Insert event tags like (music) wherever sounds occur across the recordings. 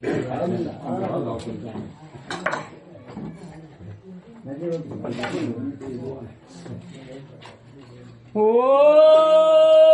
(laughs) 哦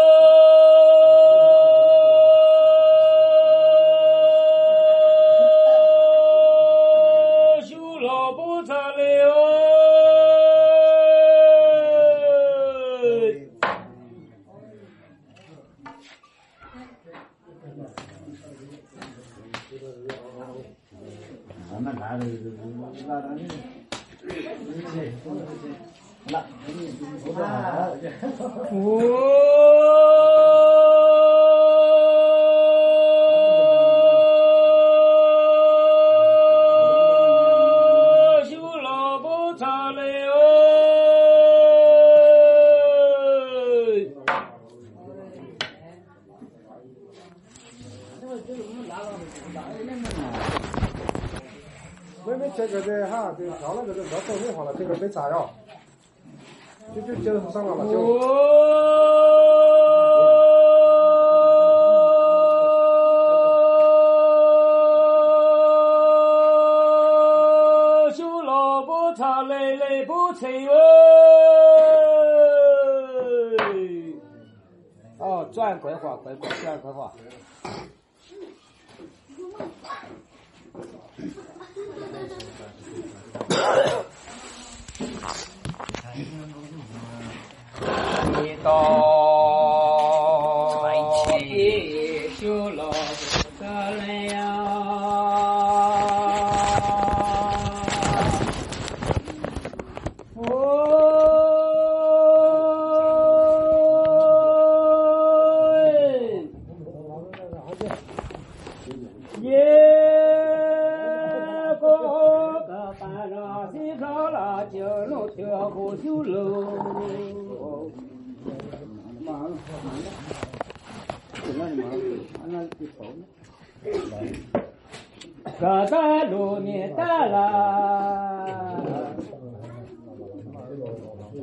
哦，转规划，规划，转规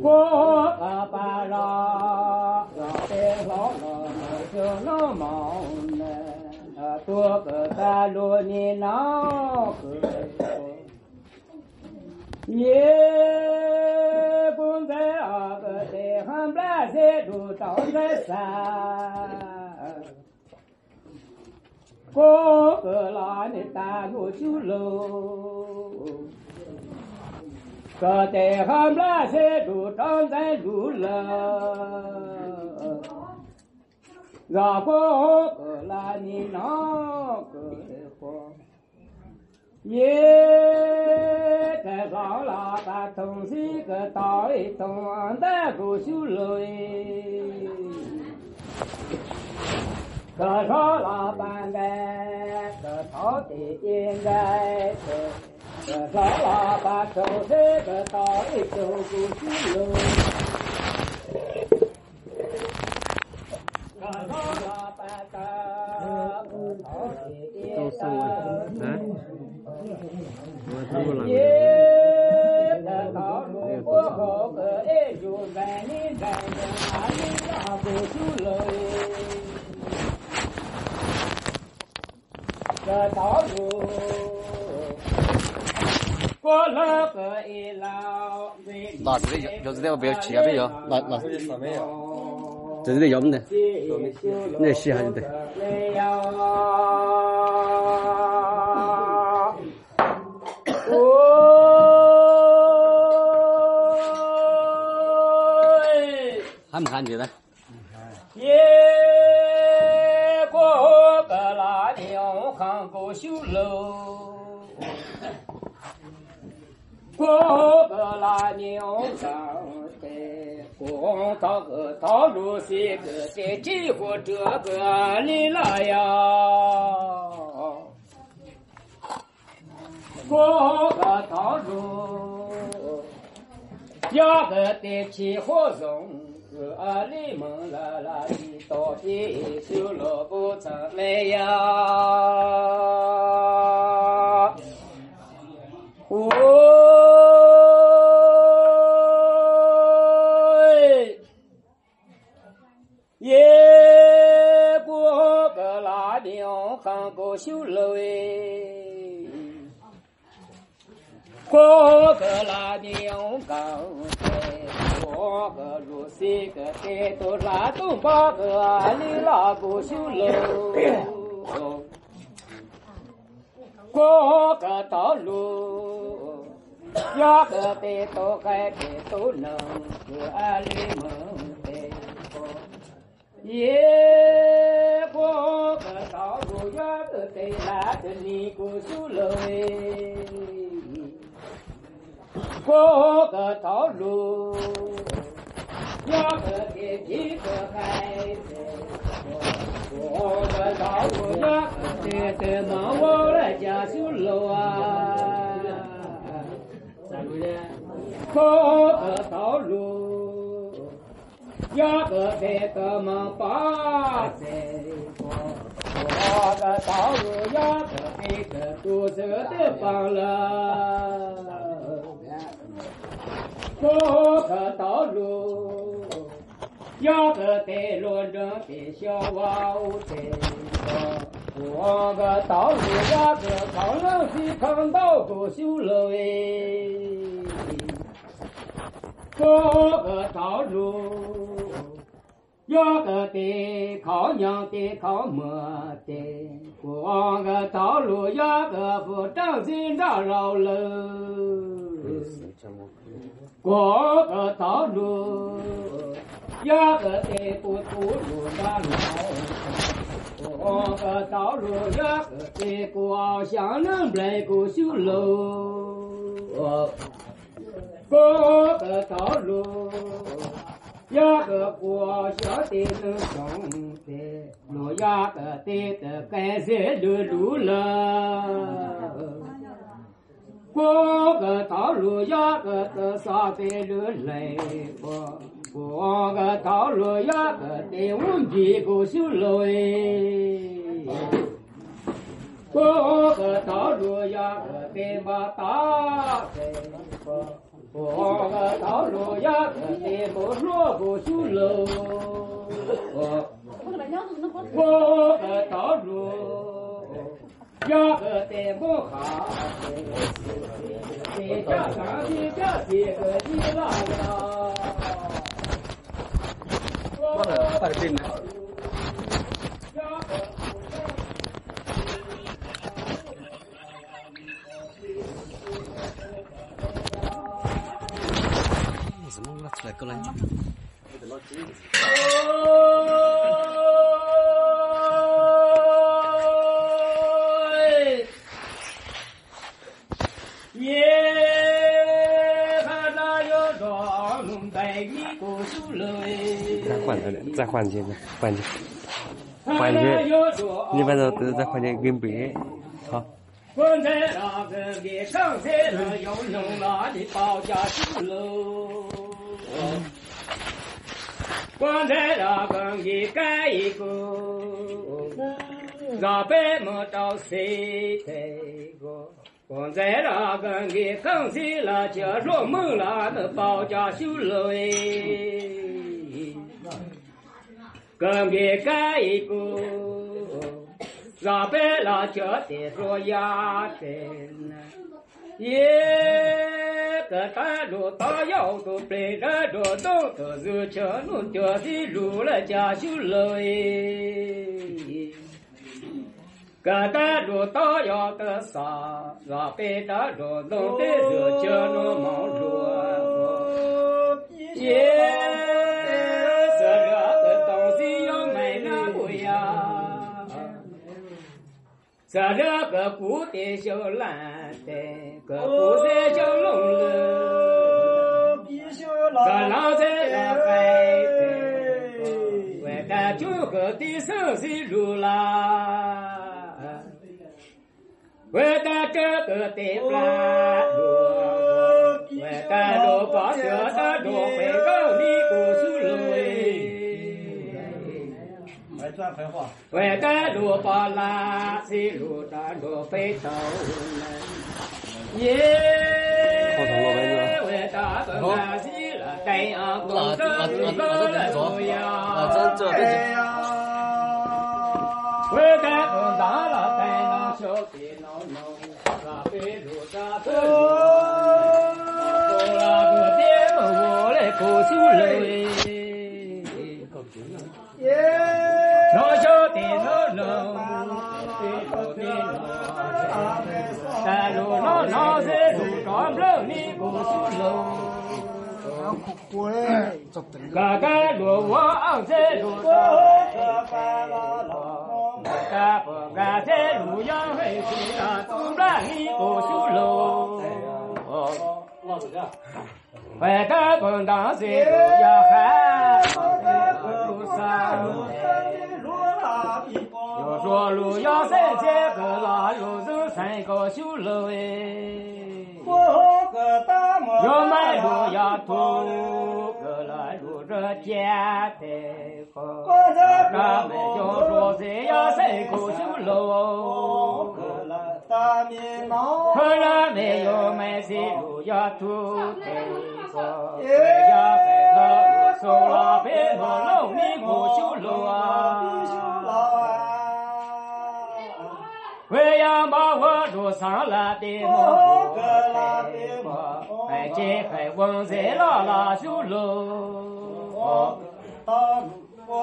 我个班上让别老就那忙呢，多个在路面那个。也不在二个在汉白在路当在山，哥哥拉你带我走路，个在汉白在路当在路了，让哥哥拉你那个的话。也在上了把东西个倒一东的不修了哎，个上了半个个草地应该是，个上了把东西个倒一东不修了。个上了半个个草地应该。也得到路过后个爱就万里战争哪里拉不住了这道路过了个一老拿这个不要去啊，不要拿拿没有，这是得要不得？那洗下就得。喊不喊去呢？耶，过个拉牛行过修楼，过个拉牛行的，光到个道路些个在几乎这个里了呀。过个道路，要个得起火种。个里门啦啦的到底修罗不成来呀！个如西个在，都拉东八个里拉不修楼。过个道路，压个北都海北都能个里门北过，也过个道路，压个北拉个你不修楼哎。过个道路，要个天地个海子，过个道路要个天天忙我来家修楼啊，三个人，过个道路，要个天个忙把子过。过个道路要个天个肚子的放了。过个道路，要个带路人的小娃子过个道路，要个扛人去扛到不修楼哎。过个道路，要个得靠娘的靠母的，过个道路要个不长心长老喽。过个道路，要个得不土路上老。过个道路，要个得过乡人来过修楼。过个道路，要个过乡的能种的，路要个得的改善路路了。过个道路呀个得啥子路来过？过个道路呀个得问别个修路哎。过个道路呀个得把大在过。过个道路呀个得不落不修路。过个道路。要个得不好，你家上的家几个你那个？我的快点呢。怎么拿出来过来？再换个人，再换间，换间，换间，一般都都在换间跟别，好。关在那个给上菜了，要弄那的包家树楼。关在那个给盖一个，让白么到谁的个？光在那个给刚才了，就入门了，那包家修楼哎，给盖一个，让白了就得说呀的呢，耶个大路大腰都背着着东都是车路掉的路了家修楼哎。个大路大腰的啥，让背着路弄的热叫那忙碌。耶，这两个古的小蓝的，个古的叫龙了，个狼在那白的，为了九个的生死路啦。为了这个的半路，为了路把这的路会高你不输路哎。为了路把垃圾路的路会走耶，为了个垃圾了，太阳光着路高的路呀，为了个大了才能修的。老农，那北路上走，过那个店门我来过修楼嘎嘎路我在路上，嘎不嘎在路上会去那东南一个修路。外嘎滚当在路要喊路上，要说路要三千个拉路走三个修路哎。要买路要土，个来路这简单好。咱们要说谁要谁过修路，后来没有买谁路呀土得好。要白头路走了白头路，你过修路啊。为要把我路上了的么不还见还问修路，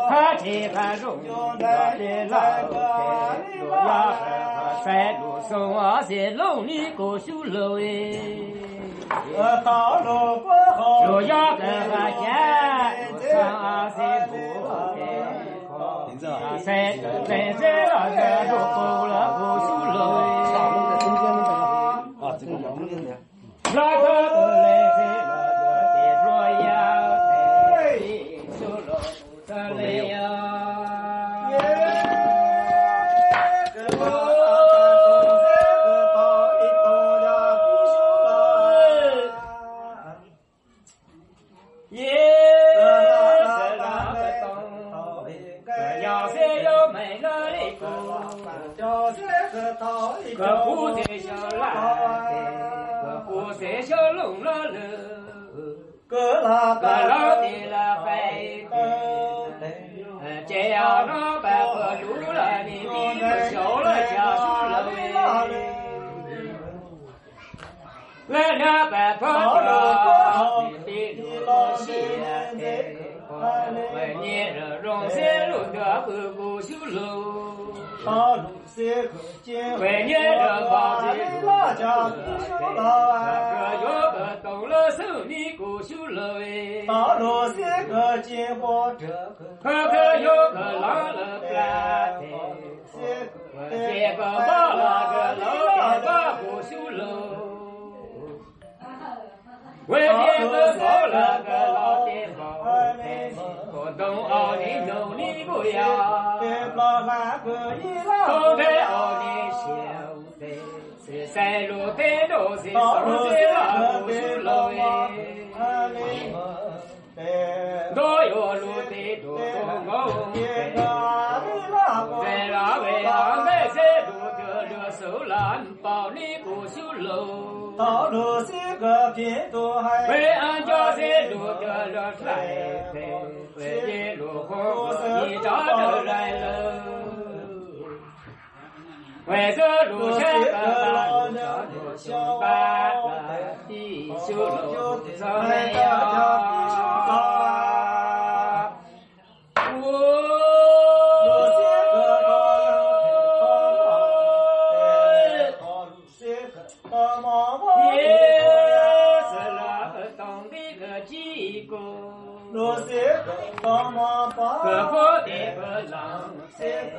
还见还容易的啦路呀山路上啊在路里过修路哎，路呀个还见路上啊在路哎。在在在那个路个个有个狼了干的，这个把那个老的把过修路。为天个跑了个老的跑，我东奥的努力不要，东北奥的小的，是山路的路是走在那不修路哎，多有路的多公在那位昂在山路的热手兰包你不修路。为俺家在路的热来，为的路红你找着来了。为这路上个路上路修办的修路怎么？样？也是那个当的个几个，个个的个狼山坡，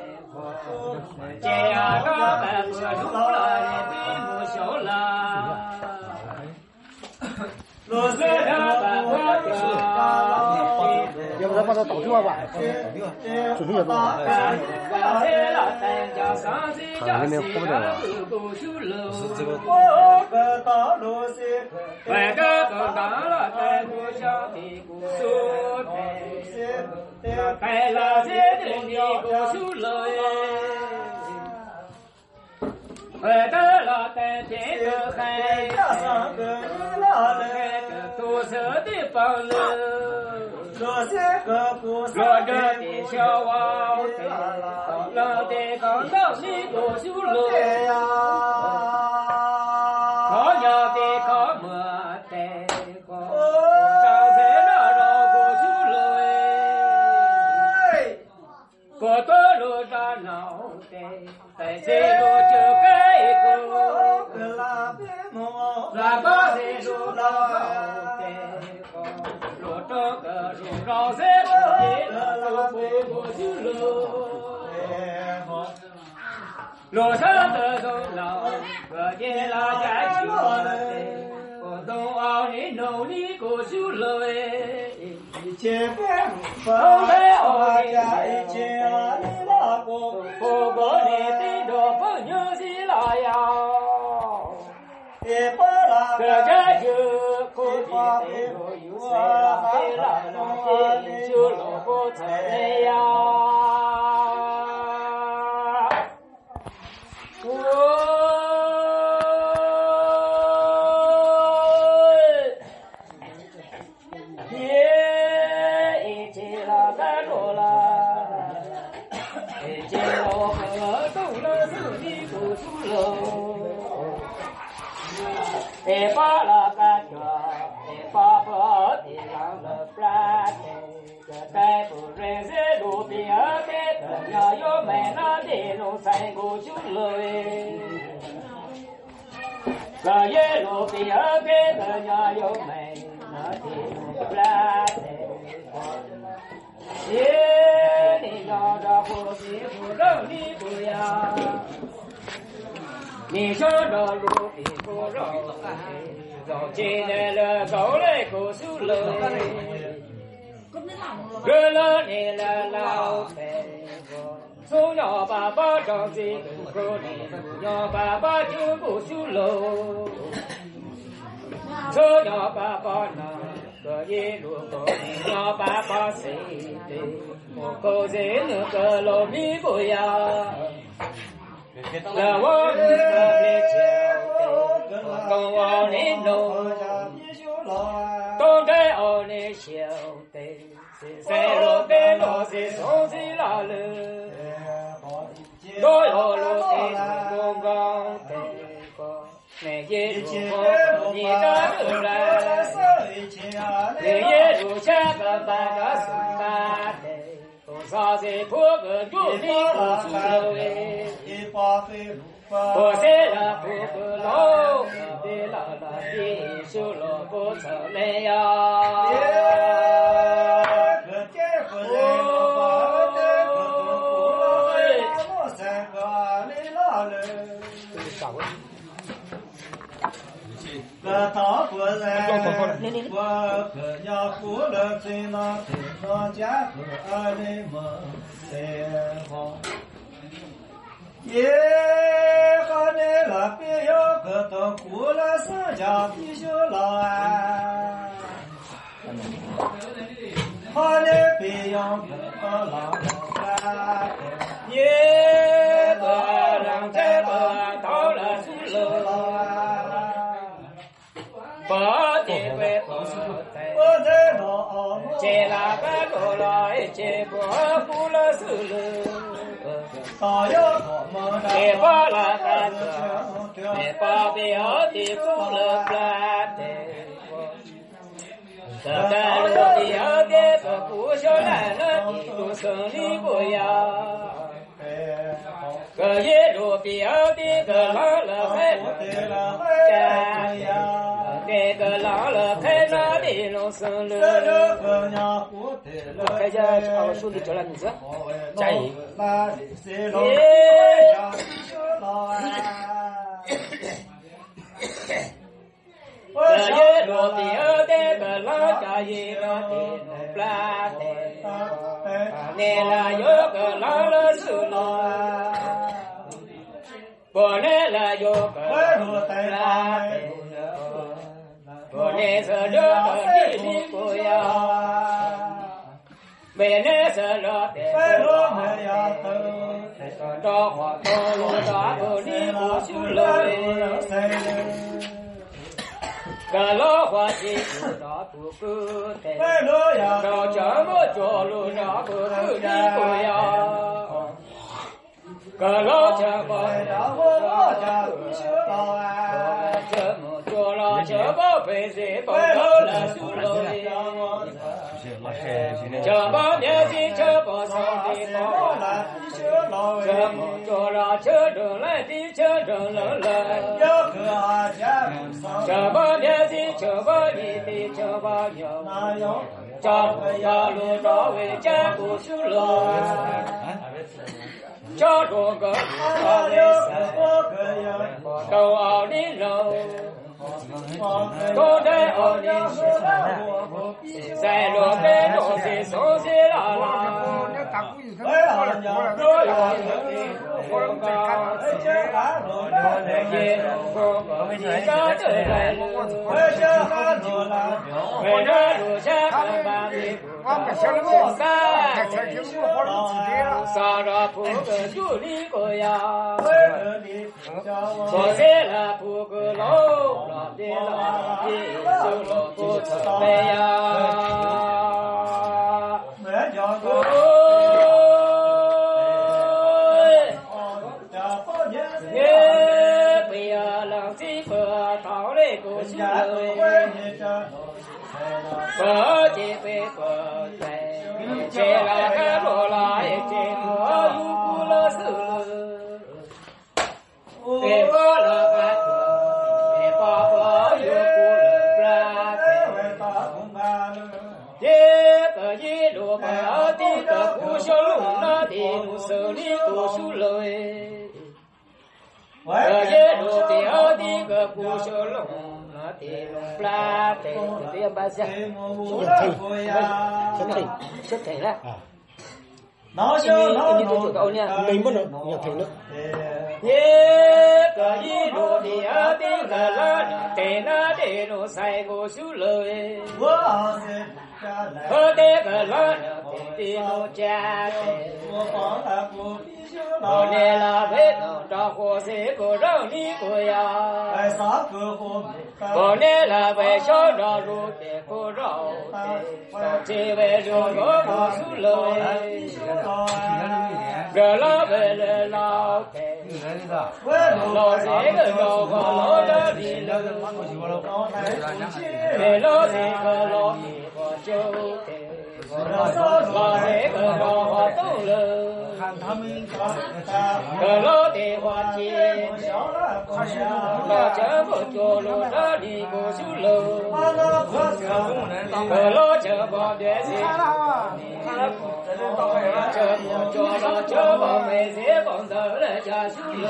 这样个们不路了的对不小了，路山 (laughs) 的白不要不咱把它倒掉吧，准备倒。好像那边喝不了了。是这个。外个个当了在故乡的各色各不各个的小娃，乐的刚到西多修路呀，高呀的高莫的高，高在那绕过修路哎，过多路上闹的，在这路就。高山不平，走回去。路上的，见家我的，我都往过哎。一风来我家，我，着，家。可比得我有谁了，谁了了，就老不成呀。耶路比亚比的亚优美那边有三个酒楼耶路比亚比的亚优美那边有蓝天耶你要找个媳妇让你不要你说着路比不让走来走进来了走来可舒服了热了你了老太婆，从小爸爸长这个高里，从小爸爸就不修路，从小爸爸那个一路高，从小爸爸谁的，我高在那个老米不呀。那我是个别叫的，跟我的农，东在我的小的，是山路的路是松子拉了，多有路的公公的个，每一路过你的路来，每一路下个半个是大的。多少岁破个牛皮不出头哎，我在那破个老，的老老的修罗不成来呀。个大国人，我可要过了最那最那家和二人们在好。耶，好你了，别要个到过了三家必须老啊。好你别要个到老老耶，个人在个到了是老啊。不得怪不在，我在老接那个罗来接不不了是了。大要我们也把那个子，也把表的不了干的。这个路的要的不不小来了的都胜利不呀。个一路标的老了还干呀。这个老了开那里弄生了，开家把兄弟叫来名字，嘉颖。这一路标的个老家一个的不拉的，你那有个老了是了，不来了有个老拉的。我那是热的地不呀，为那是热的不呀，着火东路大路里不修了个老伙计不打不够的，着这么着路上不够的不呀，个老家伙我家不修了这么。做了这宝贝水，宝宝来苏罗的，这宝年纪这宝上的宝来苏罗的，做了这种来的这种人来，这宝年纪这宝你的这宝牛，这宝路找为家不苏罗。叫做个阿弥陀佛，都奥利肉，都在奥利在罗贝罗的手西啦啦，喂阿娘，都有风高，高，你家这来路，喂小哈罗拉，为了路下看把你不三，上了铺个九里个呀。我在了铺个老老的老的，走了不出来 ra xuất thị xuất thị xuất thị ra nó cho nó nó mình muốn nó nhập thành nước ye ka yi do di a ti la la te na de no sai go su lo e wo se ka la ho de ka la 这样把下，小腿，小腿了。老你小老你都做到呢？能不能要停了？一个一路的啊的个啦，在那的路赛过修了哎。我是家来，我的个啦的路家的。我帮他不必修我老来了为能着火谁不让你过哎呀？啥个活我来了为小着路的不绕的，这位路我不输了哎。这老为了老的，老这个老个老的里了，为了这个老的我就得，老这个老我懂了。个老的花钱，老这个脚路这里过修喽，个老这个的是，这个脚老这个没在房头来家修喽，这个的是这个少的好玩，这个脚老这个谁是这修喽了。这么的是这么的的这么的，高路上为家路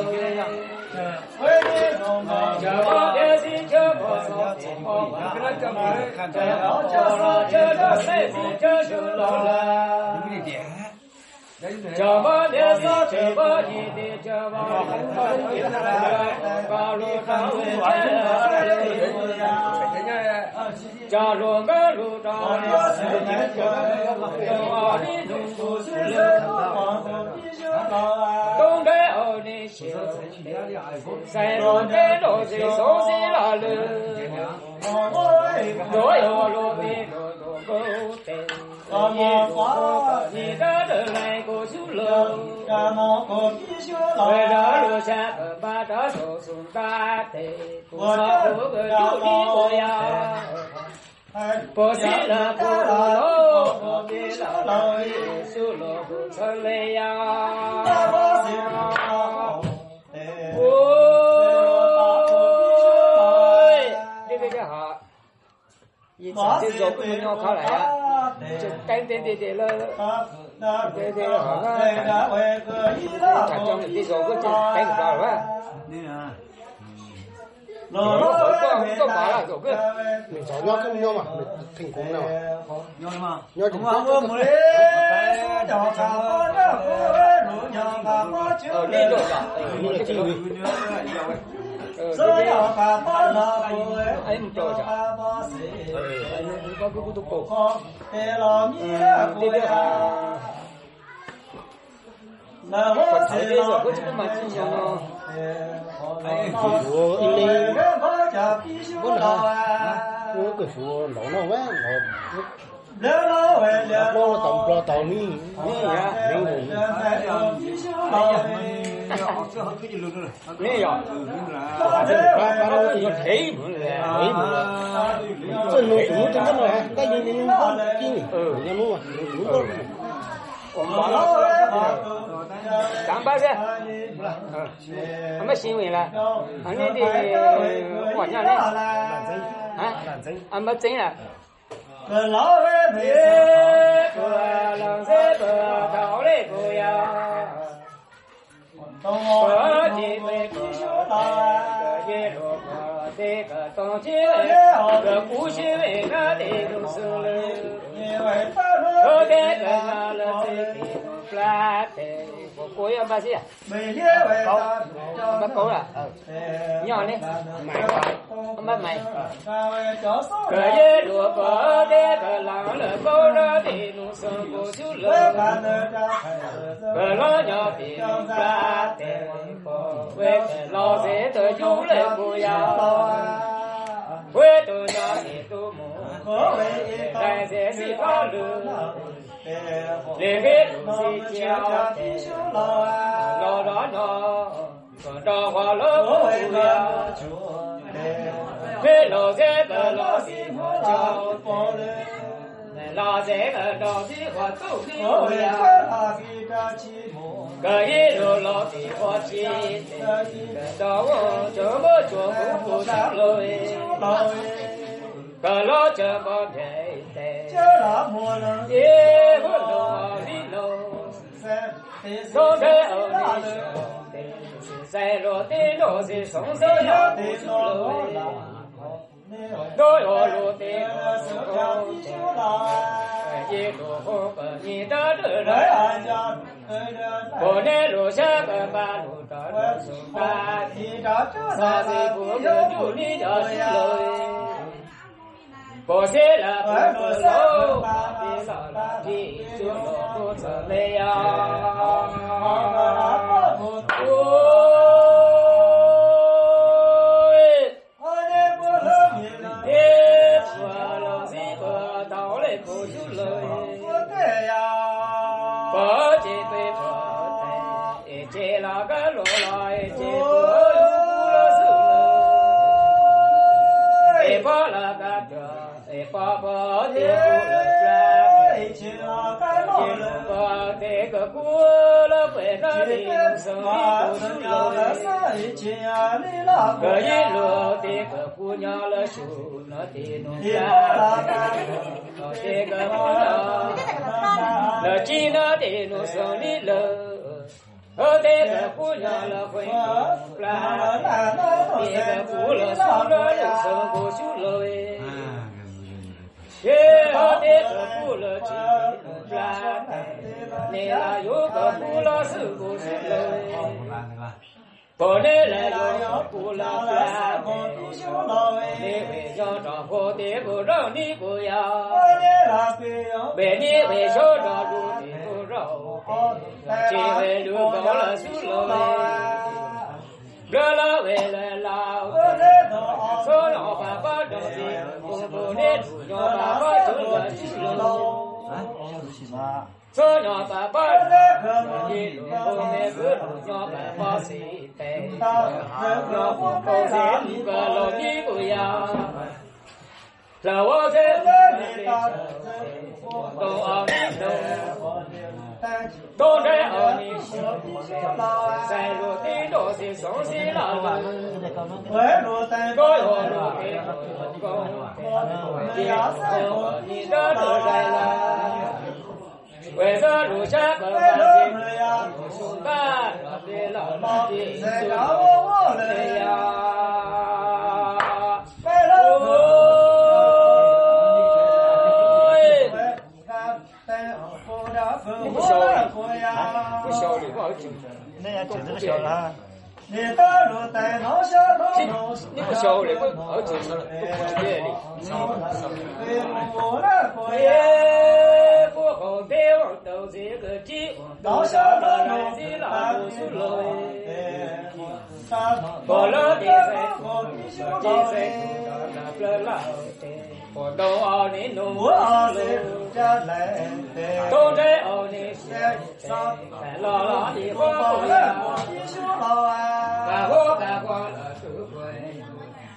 个路上的是这个，我的中国是东的修，山路的路是熟悉了路，若有路的路路沟的，一路你的人来过修了。为了留下个把这手送大的，多少个有的我呀，不是了不喽，不是了老的修了不成了呀。一直这走不鸟考来呀，就等等等等了。对对，好啊，他讲的这首歌就等不着了。我我干嘛了？走个，你早鸟跟鸟嘛，停工了嘛。鸟的吗？鸟停工。哦，那个吧，你的经理。呃，这边哎，不着着，哎，你把这个都包。嗯，这边啊。我台这个，我这个蛮紧张的。哎，我因为我那我个说老老晚老老老了到不了到你你呀，零零。没有，把把把我要推门嘞，推门了。这弄什么这么来？那你你经理，人家弄啊，弄过。我们完了。上班噻，嗯，什么新闻了？俺那的往家嘞，啊，俺没整了。别个浪子不到嘞不要，佛经为个个一路个这个东经为个古心为个的路生了，后代个拿了这个不来的，我过要把些，好，不够了，你要呢？买买，个一路个这个狼了高了的路生不就了，个老娘的路不来的，为个老在的有来不呀？为多娘的多么，来在西方路。那个路是叫老老老，跟着花老不呀？那老在个老的我叫包了，那老在个老的我走的我呀。个一路老的我记得，到我这么做不不到了哎，个老这么偏的。耶不罗里罗，罗在欧里修，在罗的罗是松手要不出罗，罗要罗的罗是公，一路个你的路来，我那路下个马路的路手把，啥子不能就你的是罗。我写了不不走，别老了的就落不走了呀。爸爸的过这个过了回来的生意不是了，这一路这个姑娘了修了家，这个姑娘了的农生里了，和这个姑娘了回来，这个姑了修了人生不修了哎。耶，好的个不了几转，你那有个不了是不是喽？过来来有不了转，你会想着我的不让你不要，为你为小着路的不绕，机会路高了热了为了老。说让爸爸着急，公公的路让爸爸走了去喽。说让爸爸着急，公公的路让爸爸谁带？让公公在路个老的不呀？让我在路的走，都往里走。东山奥尼西，在路的路是松西拉拉，高要路的高，低要你的路来了。为啥路下个环境，松大的老老的呀？真的效了。你你不效率，不好听了，都不是别的。耶，不好台湾都这个地，老小老来的老不是老哎。过了的在，的在，老了老的。我到奥尼农，我家来，都在奥尼山上，在老老的花圃呀，干活干光了都会，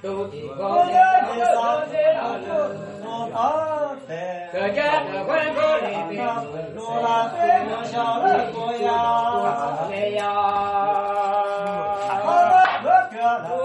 都得高兴的上在那了，各家各户都里边，罗拉飞鸟小了过呀，哎呀，哦。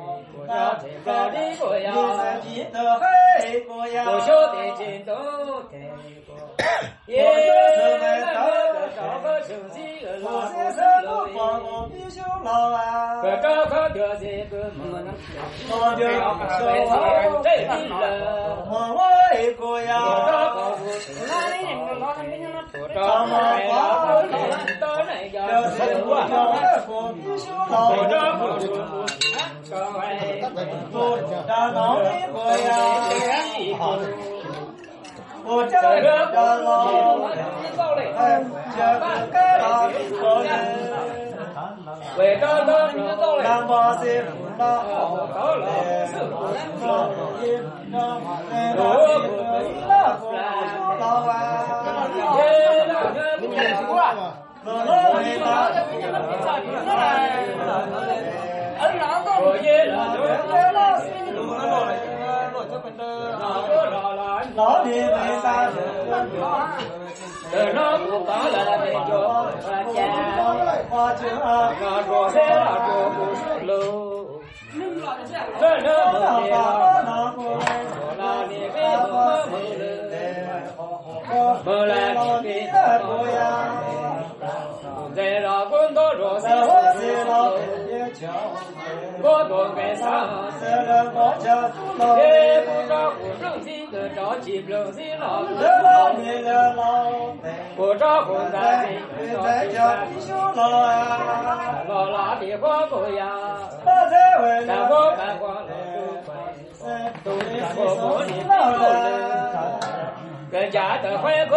我叫这个的过呀，你自己的黑过呀，我说的真都得过。也那个找个手机个我老先生不帮我必修老啊，可找个这些个么能我就要把这说这里了。我爱过我呀，找个不哪里人个老人家我找个来了，到那这家是我叫的我必修老我找啊，个不各位。我让老的过呀，我这个老。哎，这个该老的过人。为着老人走嘞，让我是不老到了是老老一让我不一老不老啊，也让人不苦啊。老老的老，我也让人老老是老不老了，老的为啥子？这老不帮了那就钱，花就啊，那说谁那说不是喽？这人不老的把了，老过来，我那里为什么没了？没来老你的的过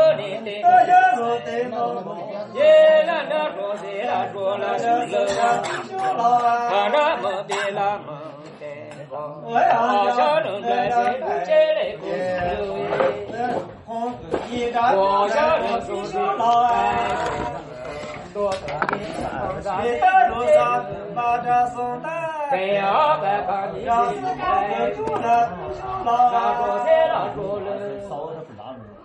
呀，在那滚到若是我是老的桥，我多该上。这个我叫朱老也不找不正经的找起不正经老这老子，的了老的，不找混蛋在的在叫必修老啊，老拉的花不呀，我在为看了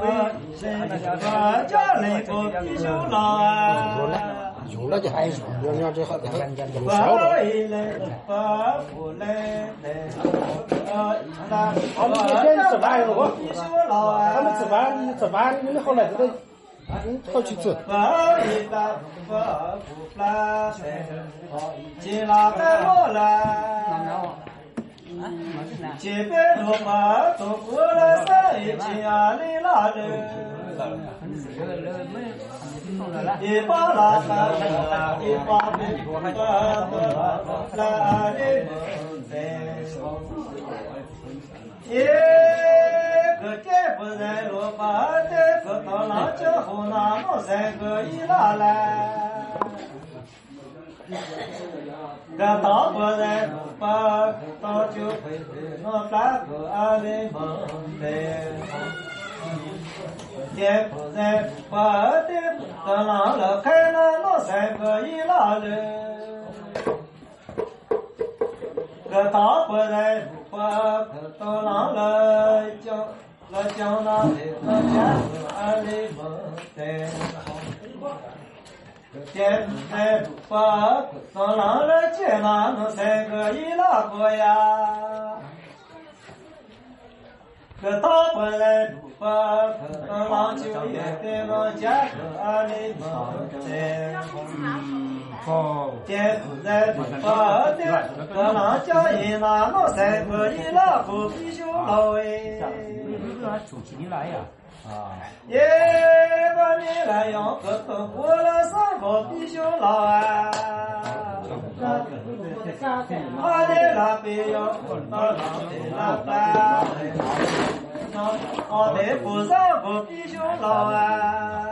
我家里不必修老啊。用了就还是用了就好，用少了。来我不来来，他们今天吃饭我。他们吃饭，你吃饭，你后来这个，好去吃。我一来我不来，进了白路来。前边路马走过了三一千里拉人，一把拉萨一把米，我来的门在。一个箭不在路把这个到浪江后那么三个一拉来。这当不在路把到就会我三个二的门来。箭不在路把的到浪了开了那三个一拉人。这大不来路把可到浪了江了江那的那三个二的门来。见来路把可到浪了见那那三个一拉过呀。这大不来路把可到浪就也给我家个二的门在。见不在路把的可浪家一那那三个一拉不必修老哎。啊，耶，把你来养个头，过了三个必修老啊。阿的拉比要混到老的拉班，阿的不上个必修老啊。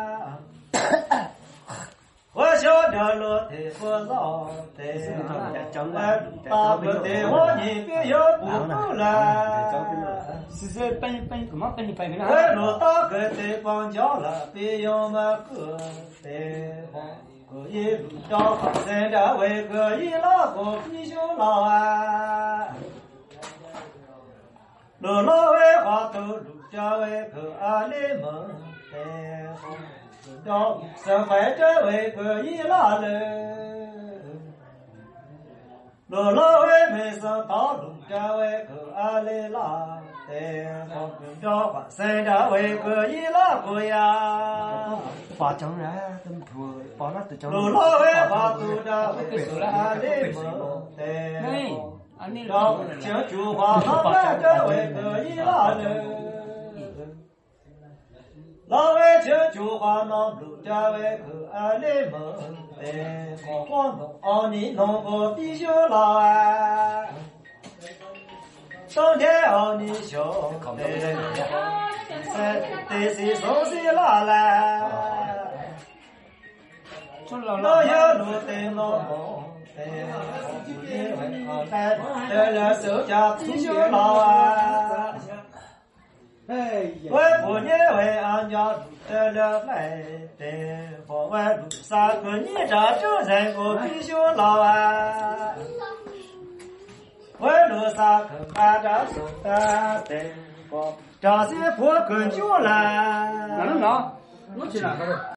我晓得路的不绕的，大哥的我你别要不够了。是是本本干嘛本本本我路大哥的绑架了，别要么个的慌。个一路找好，三家为个一老个必修老啊。路老为花头，路家为个阿里门的慌。叫社会这位可以拉人，路老为没事道路这位可阿里拉，的好跟着话，谁这位可以拉过呀？把江人不把那的江路老为话都这位可阿里么的，让讲句话，老为这位可以拉人。老外听句话，那路家外口阿里门，哎，黄黄弄，哦，你弄个必修老啊，冬天哦你笑，哎，在对谁说谁老啦？老有路对老梦，哎，哎，得了手家必修老啊。我不年为俺家路得了来的，房外路三哥你这正人我必须老啊！我路三哥俺这手的的，这些破跟就来。哪能拿？我去哪个？